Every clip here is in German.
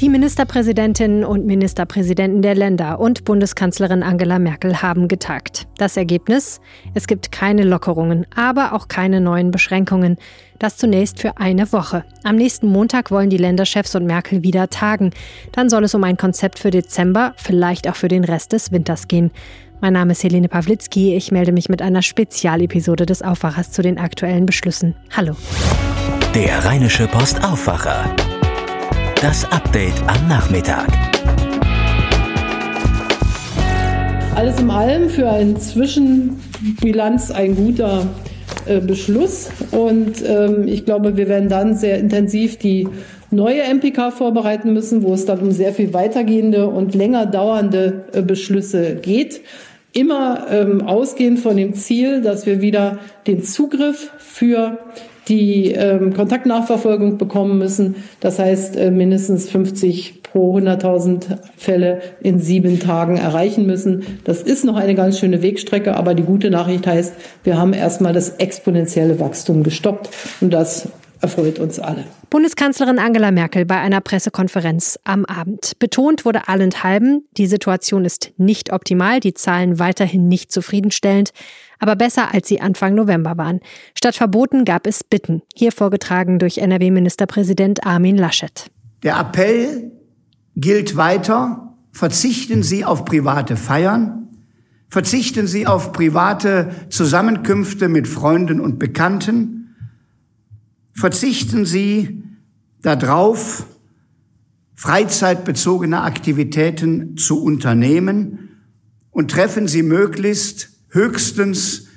Die Ministerpräsidentinnen und Ministerpräsidenten der Länder und Bundeskanzlerin Angela Merkel haben getagt. Das Ergebnis? Es gibt keine Lockerungen, aber auch keine neuen Beschränkungen. Das zunächst für eine Woche. Am nächsten Montag wollen die Länderchefs und Merkel wieder tagen. Dann soll es um ein Konzept für Dezember, vielleicht auch für den Rest des Winters gehen. Mein Name ist Helene Pawlitzki. Ich melde mich mit einer Spezialepisode des Aufwachers zu den aktuellen Beschlüssen. Hallo. Der Rheinische Post Aufwacher. Das Update am Nachmittag. Alles in allem für eine Zwischenbilanz ein guter äh, Beschluss. Und ähm, ich glaube, wir werden dann sehr intensiv die neue MPK vorbereiten müssen, wo es dann um sehr viel weitergehende und länger dauernde äh, Beschlüsse geht. Immer ähm, ausgehend von dem Ziel, dass wir wieder den Zugriff für die ähm, Kontaktnachverfolgung bekommen müssen. Das heißt, äh, mindestens 50 pro 100.000 Fälle in sieben Tagen erreichen müssen. Das ist noch eine ganz schöne Wegstrecke, aber die gute Nachricht heißt, wir haben erstmal das exponentielle Wachstum gestoppt und das erfreut uns alle. Bundeskanzlerin Angela Merkel bei einer Pressekonferenz am Abend. Betont wurde allenthalben, die Situation ist nicht optimal, die Zahlen weiterhin nicht zufriedenstellend aber besser als sie Anfang November waren. Statt Verboten gab es Bitten, hier vorgetragen durch NRW-Ministerpräsident Armin Laschet. Der Appell gilt weiter. Verzichten Sie auf private Feiern. Verzichten Sie auf private Zusammenkünfte mit Freunden und Bekannten. Verzichten Sie darauf, freizeitbezogene Aktivitäten zu unternehmen und treffen Sie möglichst höchstens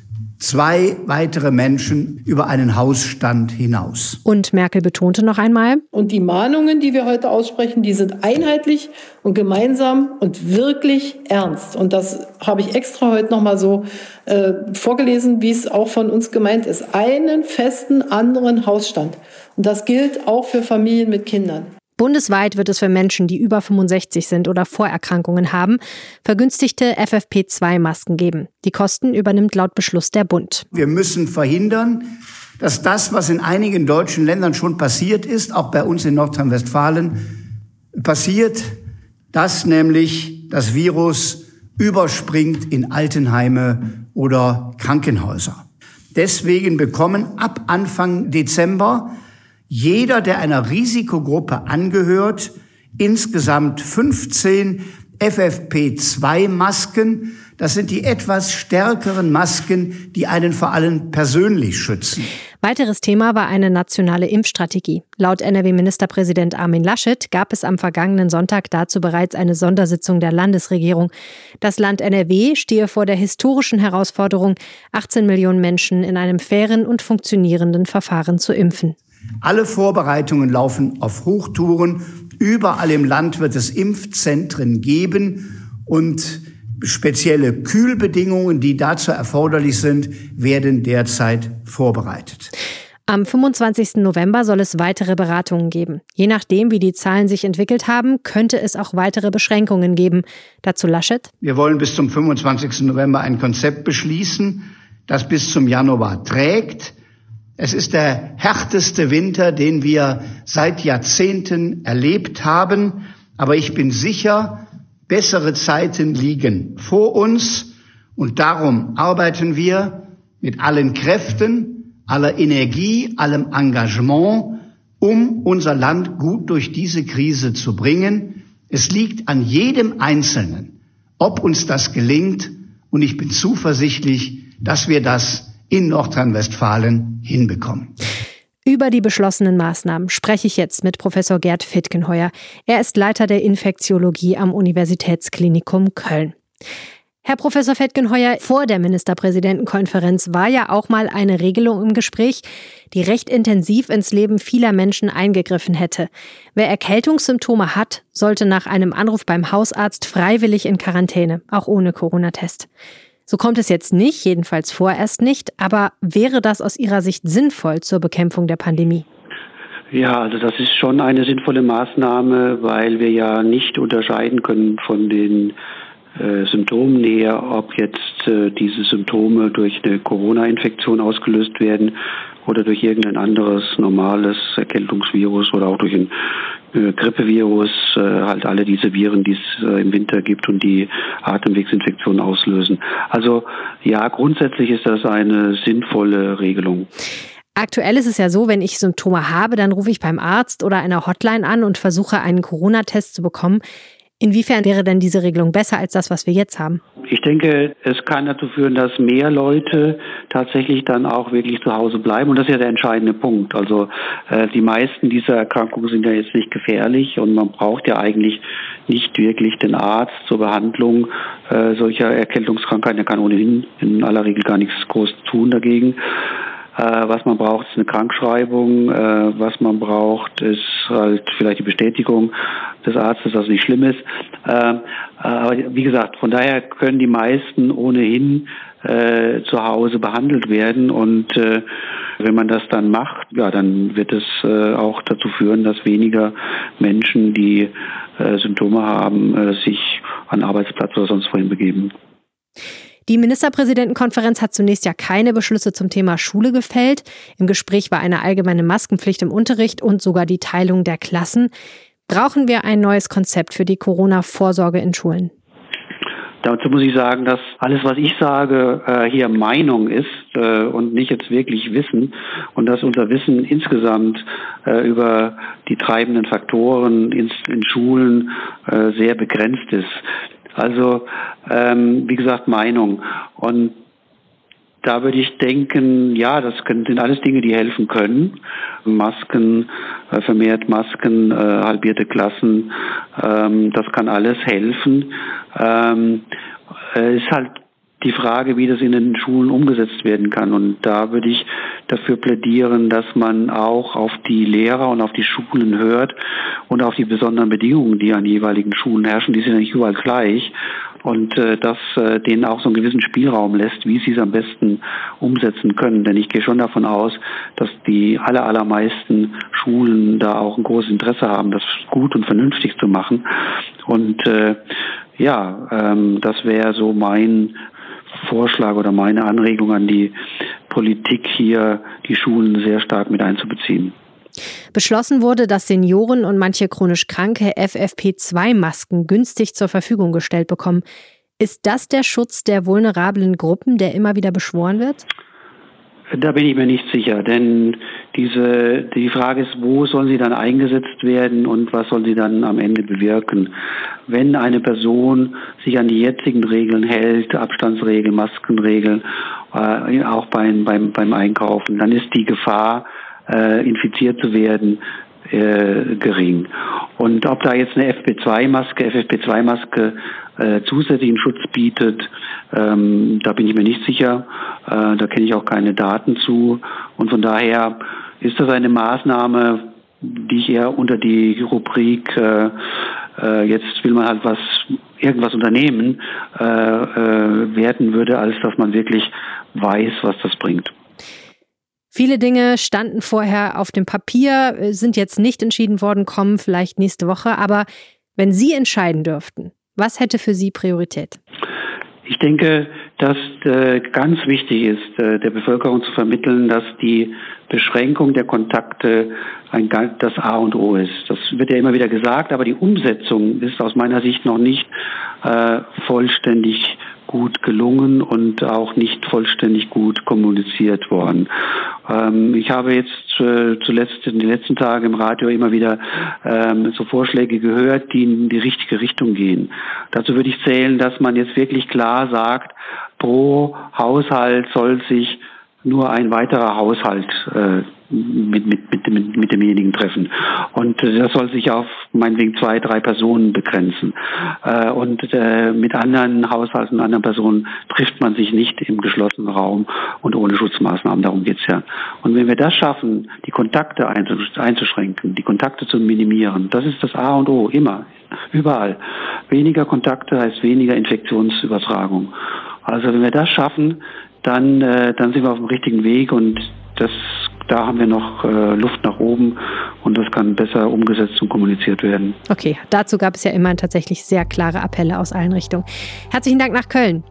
zwei weitere Menschen über einen Hausstand hinaus. Und Merkel betonte noch einmal. Und die Mahnungen, die wir heute aussprechen, die sind einheitlich und gemeinsam und wirklich ernst. Und das habe ich extra heute nochmal so äh, vorgelesen, wie es auch von uns gemeint ist. Einen festen anderen Hausstand. Und das gilt auch für Familien mit Kindern. Bundesweit wird es für Menschen, die über 65 sind oder Vorerkrankungen haben, vergünstigte FFP2-Masken geben. Die Kosten übernimmt laut Beschluss der Bund. Wir müssen verhindern, dass das, was in einigen deutschen Ländern schon passiert ist, auch bei uns in Nordrhein-Westfalen passiert, dass nämlich das Virus überspringt in Altenheime oder Krankenhäuser. Deswegen bekommen ab Anfang Dezember jeder, der einer Risikogruppe angehört, insgesamt 15 FFP2-Masken. Das sind die etwas stärkeren Masken, die einen vor allem persönlich schützen. Weiteres Thema war eine nationale Impfstrategie. Laut NRW-Ministerpräsident Armin Laschet gab es am vergangenen Sonntag dazu bereits eine Sondersitzung der Landesregierung. Das Land NRW stehe vor der historischen Herausforderung, 18 Millionen Menschen in einem fairen und funktionierenden Verfahren zu impfen. Alle Vorbereitungen laufen auf Hochtouren. Überall im Land wird es Impfzentren geben und spezielle Kühlbedingungen, die dazu erforderlich sind, werden derzeit vorbereitet. Am 25. November soll es weitere Beratungen geben. Je nachdem, wie die Zahlen sich entwickelt haben, könnte es auch weitere Beschränkungen geben. Dazu Laschet. Wir wollen bis zum 25. November ein Konzept beschließen, das bis zum Januar trägt. Es ist der härteste Winter, den wir seit Jahrzehnten erlebt haben. Aber ich bin sicher, bessere Zeiten liegen vor uns. Und darum arbeiten wir mit allen Kräften, aller Energie, allem Engagement, um unser Land gut durch diese Krise zu bringen. Es liegt an jedem Einzelnen, ob uns das gelingt. Und ich bin zuversichtlich, dass wir das in Nordrhein-Westfalen hinbekommen. Über die beschlossenen Maßnahmen spreche ich jetzt mit Professor Gerd Fittgenheuer. Er ist Leiter der Infektiologie am Universitätsklinikum Köln. Herr Professor Fettgenheuer, vor der Ministerpräsidentenkonferenz war ja auch mal eine Regelung im Gespräch, die recht intensiv ins Leben vieler Menschen eingegriffen hätte. Wer Erkältungssymptome hat, sollte nach einem Anruf beim Hausarzt freiwillig in Quarantäne, auch ohne Corona-Test. So kommt es jetzt nicht, jedenfalls vorerst nicht, aber wäre das aus Ihrer Sicht sinnvoll zur Bekämpfung der Pandemie? Ja, also das ist schon eine sinnvolle Maßnahme, weil wir ja nicht unterscheiden können von den äh, Symptomen her, ob jetzt äh, diese Symptome durch eine Corona-Infektion ausgelöst werden oder durch irgendein anderes normales Erkältungsvirus oder auch durch ein Grippevirus, äh, halt alle diese Viren, die es äh, im Winter gibt und die Atemwegsinfektionen auslösen. Also ja, grundsätzlich ist das eine sinnvolle Regelung. Aktuell ist es ja so, wenn ich Symptome habe, dann rufe ich beim Arzt oder einer Hotline an und versuche einen Corona-Test zu bekommen. Inwiefern wäre denn diese Regelung besser als das, was wir jetzt haben? Ich denke, es kann dazu führen, dass mehr Leute tatsächlich dann auch wirklich zu Hause bleiben. Und das ist ja der entscheidende Punkt. Also äh, die meisten dieser Erkrankungen sind ja jetzt nicht gefährlich und man braucht ja eigentlich nicht wirklich den Arzt zur Behandlung äh, solcher Erkältungskrankheiten. Er kann ohnehin in aller Regel gar nichts groß tun dagegen. Äh, was man braucht, ist eine Krankschreibung. Äh, was man braucht, ist halt vielleicht die Bestätigung des Arztes, es nicht schlimm ist. Äh, aber wie gesagt, von daher können die meisten ohnehin äh, zu Hause behandelt werden und äh, wenn man das dann macht, ja, dann wird es äh, auch dazu führen, dass weniger Menschen, die äh, Symptome haben, äh, sich an Arbeitsplatz oder sonst wohin begeben. Die Ministerpräsidentenkonferenz hat zunächst ja keine Beschlüsse zum Thema Schule gefällt. Im Gespräch war eine allgemeine Maskenpflicht im Unterricht und sogar die Teilung der Klassen. Brauchen wir ein neues Konzept für die Corona-Vorsorge in Schulen? Dazu muss ich sagen, dass alles, was ich sage, äh, hier Meinung ist äh, und nicht jetzt wirklich Wissen und dass unser Wissen insgesamt äh, über die treibenden Faktoren in, Schulen sehr begrenzt ist. Also ähm, wie gesagt Meinung. Und da würde ich denken, ja, das sind alles Dinge, die helfen können. Masken, äh, vermehrt Masken, äh, halbierte Klassen, ähm, das kann alles helfen. Ähm, äh, ist halt die Frage, wie das in den Schulen umgesetzt werden kann. Und da würde ich dafür plädieren, dass man auch auf die Lehrer und auf die Schulen hört und auf die besonderen Bedingungen, die an jeweiligen Schulen herrschen. Die sind ja nicht überall gleich. Und äh, dass äh, denen auch so einen gewissen Spielraum lässt, wie sie es am besten umsetzen können. Denn ich gehe schon davon aus, dass die aller, allermeisten Schulen da auch ein großes Interesse haben, das gut und vernünftig zu machen. Und äh, ja, ähm, das wäre so mein Vorschlag oder meine Anregung an die Politik hier, die Schulen sehr stark mit einzubeziehen. Beschlossen wurde, dass Senioren und manche chronisch Kranke FFP2-Masken günstig zur Verfügung gestellt bekommen. Ist das der Schutz der vulnerablen Gruppen, der immer wieder beschworen wird? Da bin ich mir nicht sicher, denn diese, die Frage ist, wo sollen sie dann eingesetzt werden und was sollen sie dann am Ende bewirken? Wenn eine Person sich an die jetzigen Regeln hält, Abstandsregeln, Maskenregeln, äh, auch beim, beim, beim Einkaufen, dann ist die Gefahr, äh, infiziert zu werden, äh, gering. Und ob da jetzt eine FP2-Maske, FFP2-Maske äh, zusätzlichen Schutz bietet, ähm, da bin ich mir nicht sicher. Äh, da kenne ich auch keine Daten zu. Und von daher ist das eine Maßnahme, die ich eher unter die Rubrik äh, äh, jetzt will man halt was irgendwas unternehmen äh, äh, werten würde, als dass man wirklich weiß, was das bringt. Viele Dinge standen vorher auf dem Papier, äh, sind jetzt nicht entschieden worden, kommen vielleicht nächste Woche. Aber wenn Sie entscheiden dürften, was hätte für Sie Priorität? Ich denke, dass äh, ganz wichtig ist, äh, der Bevölkerung zu vermitteln, dass die Beschränkung der Kontakte ein, das A und O ist. Das wird ja immer wieder gesagt, aber die Umsetzung ist aus meiner Sicht noch nicht äh, vollständig gut gelungen und auch nicht vollständig gut kommuniziert worden. Ähm, ich habe jetzt äh, zuletzt in den letzten Tagen im Radio immer wieder ähm, so Vorschläge gehört, die in die richtige Richtung gehen. Dazu würde ich zählen, dass man jetzt wirklich klar sagt, pro Haushalt soll sich nur ein weiterer Haushalt äh, mit, mit, mit, mit, demjenigen treffen. Und äh, das soll sich auf meinetwegen zwei, drei Personen begrenzen. Äh, und äh, mit anderen Haushalten, anderen Personen trifft man sich nicht im geschlossenen Raum und ohne Schutzmaßnahmen. Darum geht's ja. Und wenn wir das schaffen, die Kontakte einzuschränken, die Kontakte zu minimieren, das ist das A und O, immer, überall. Weniger Kontakte heißt weniger Infektionsübertragung. Also wenn wir das schaffen, dann, äh, dann sind wir auf dem richtigen Weg und das da haben wir noch äh, Luft nach oben und das kann besser umgesetzt und kommuniziert werden. Okay, dazu gab es ja immer tatsächlich sehr klare Appelle aus allen Richtungen. Herzlichen Dank nach Köln.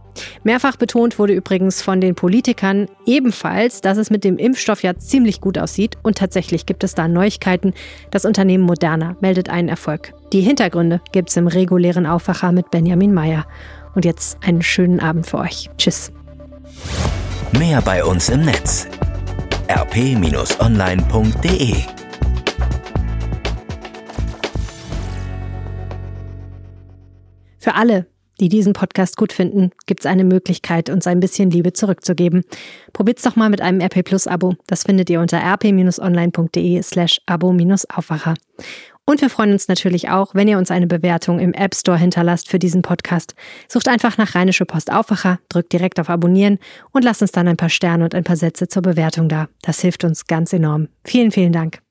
Mehrfach betont wurde übrigens von den Politikern ebenfalls, dass es mit dem Impfstoff ja ziemlich gut aussieht und tatsächlich gibt es da Neuigkeiten. Das Unternehmen Moderna meldet einen Erfolg. Die Hintergründe gibt's im regulären Aufwacher mit Benjamin Meyer. Und jetzt einen schönen Abend für euch. Tschüss. Mehr bei uns im Netz rp-online.de Für alle, die diesen Podcast gut finden, gibt es eine Möglichkeit, uns ein bisschen Liebe zurückzugeben. Probiert's doch mal mit einem RP Plus Abo. Das findet ihr unter rp-online.de slash abo-aufwacher. Und wir freuen uns natürlich auch, wenn ihr uns eine Bewertung im App Store hinterlasst für diesen Podcast. Sucht einfach nach Rheinische Post Aufwacher, drückt direkt auf Abonnieren und lasst uns dann ein paar Sterne und ein paar Sätze zur Bewertung da. Das hilft uns ganz enorm. Vielen, vielen Dank.